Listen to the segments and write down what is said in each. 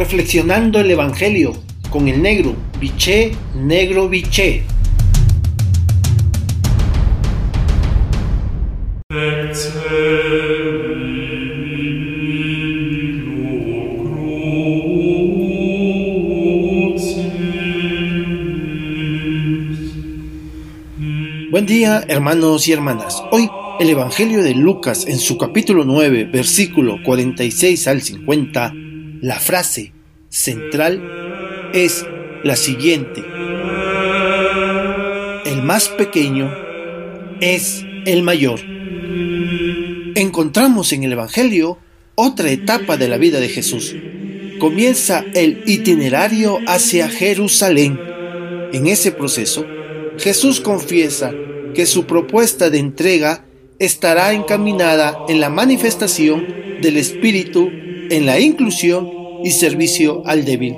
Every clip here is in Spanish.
Reflexionando el Evangelio con el negro, biché, negro, biché. Buen día, hermanos y hermanas. Hoy el Evangelio de Lucas en su capítulo 9, versículo 46 al 50, la frase central es la siguiente. El más pequeño es el mayor. Encontramos en el Evangelio otra etapa de la vida de Jesús. Comienza el itinerario hacia Jerusalén. En ese proceso, Jesús confiesa que su propuesta de entrega estará encaminada en la manifestación del Espíritu, en la inclusión y servicio al débil.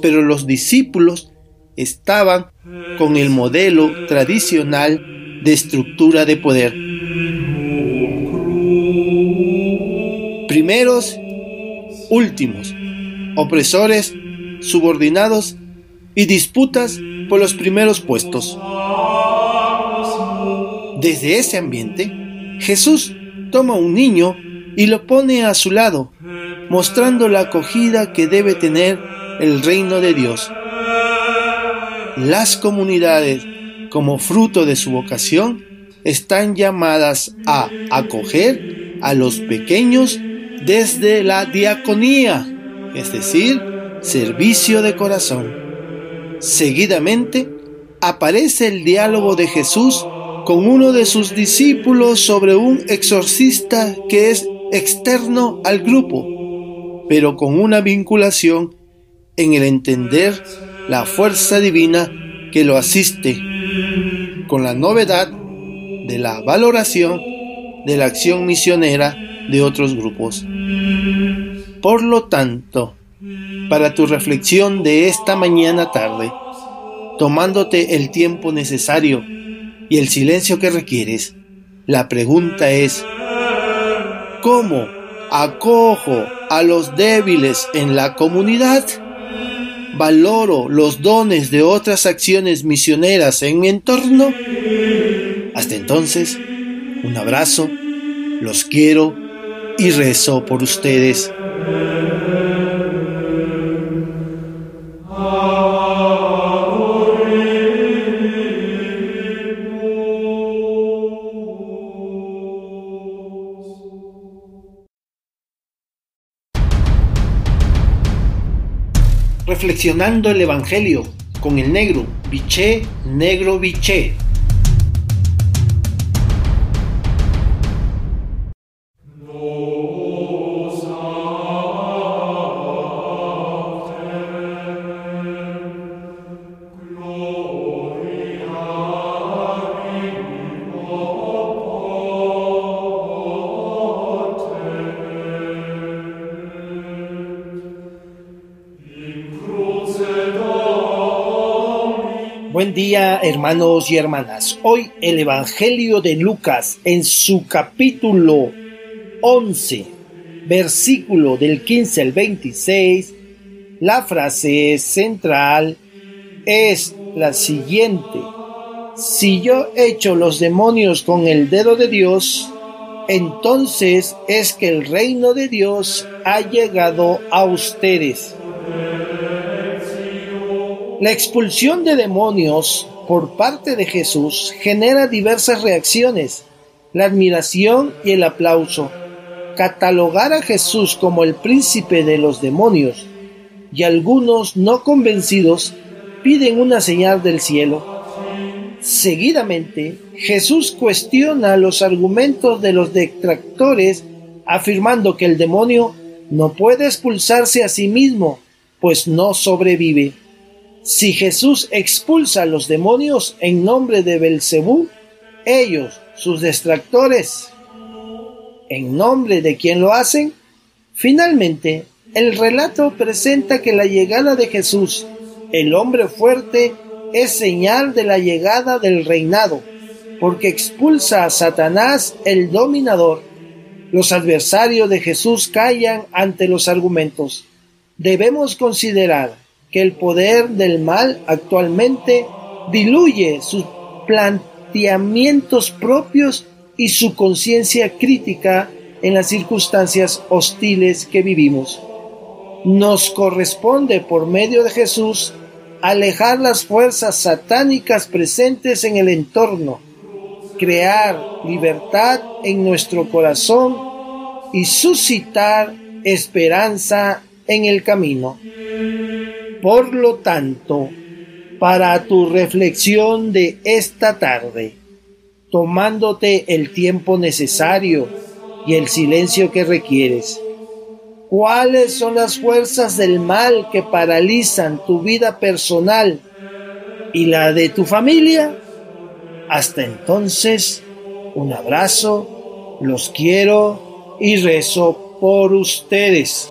Pero los discípulos estaban con el modelo tradicional de estructura de poder. Primeros, últimos, opresores, subordinados y disputas por los primeros puestos. Desde ese ambiente, Jesús toma un niño y lo pone a su lado, mostrando la acogida que debe tener el reino de Dios. Las comunidades, como fruto de su vocación, están llamadas a acoger a los pequeños desde la diaconía, es decir, servicio de corazón. Seguidamente aparece el diálogo de Jesús con uno de sus discípulos sobre un exorcista que es externo al grupo, pero con una vinculación en el entender la fuerza divina que lo asiste, con la novedad de la valoración de la acción misionera de otros grupos. Por lo tanto, para tu reflexión de esta mañana tarde, tomándote el tiempo necesario y el silencio que requieres, la pregunta es, ¿cómo acojo a los débiles en la comunidad? ¿Valoro los dones de otras acciones misioneras en mi entorno? Hasta entonces, un abrazo, los quiero y rezo por ustedes. Reflexionando el Evangelio con el negro, biché, negro, biché. Buen día hermanos y hermanas. Hoy el Evangelio de Lucas en su capítulo 11, versículo del 15 al 26, la frase central es la siguiente. Si yo echo los demonios con el dedo de Dios, entonces es que el reino de Dios ha llegado a ustedes. La expulsión de demonios por parte de Jesús genera diversas reacciones, la admiración y el aplauso. Catalogar a Jesús como el príncipe de los demonios y algunos no convencidos piden una señal del cielo. Seguidamente, Jesús cuestiona los argumentos de los detractores afirmando que el demonio no puede expulsarse a sí mismo, pues no sobrevive. Si Jesús expulsa a los demonios en nombre de Belcebú, ellos, sus distractores, en nombre de quien lo hacen, finalmente el relato presenta que la llegada de Jesús, el hombre fuerte, es señal de la llegada del reinado, porque expulsa a Satanás, el dominador. Los adversarios de Jesús callan ante los argumentos debemos considerar que el poder del mal actualmente diluye sus planteamientos propios y su conciencia crítica en las circunstancias hostiles que vivimos. Nos corresponde por medio de Jesús alejar las fuerzas satánicas presentes en el entorno, crear libertad en nuestro corazón y suscitar esperanza en el camino. Por lo tanto, para tu reflexión de esta tarde, tomándote el tiempo necesario y el silencio que requieres, ¿cuáles son las fuerzas del mal que paralizan tu vida personal y la de tu familia? Hasta entonces, un abrazo, los quiero y rezo por ustedes.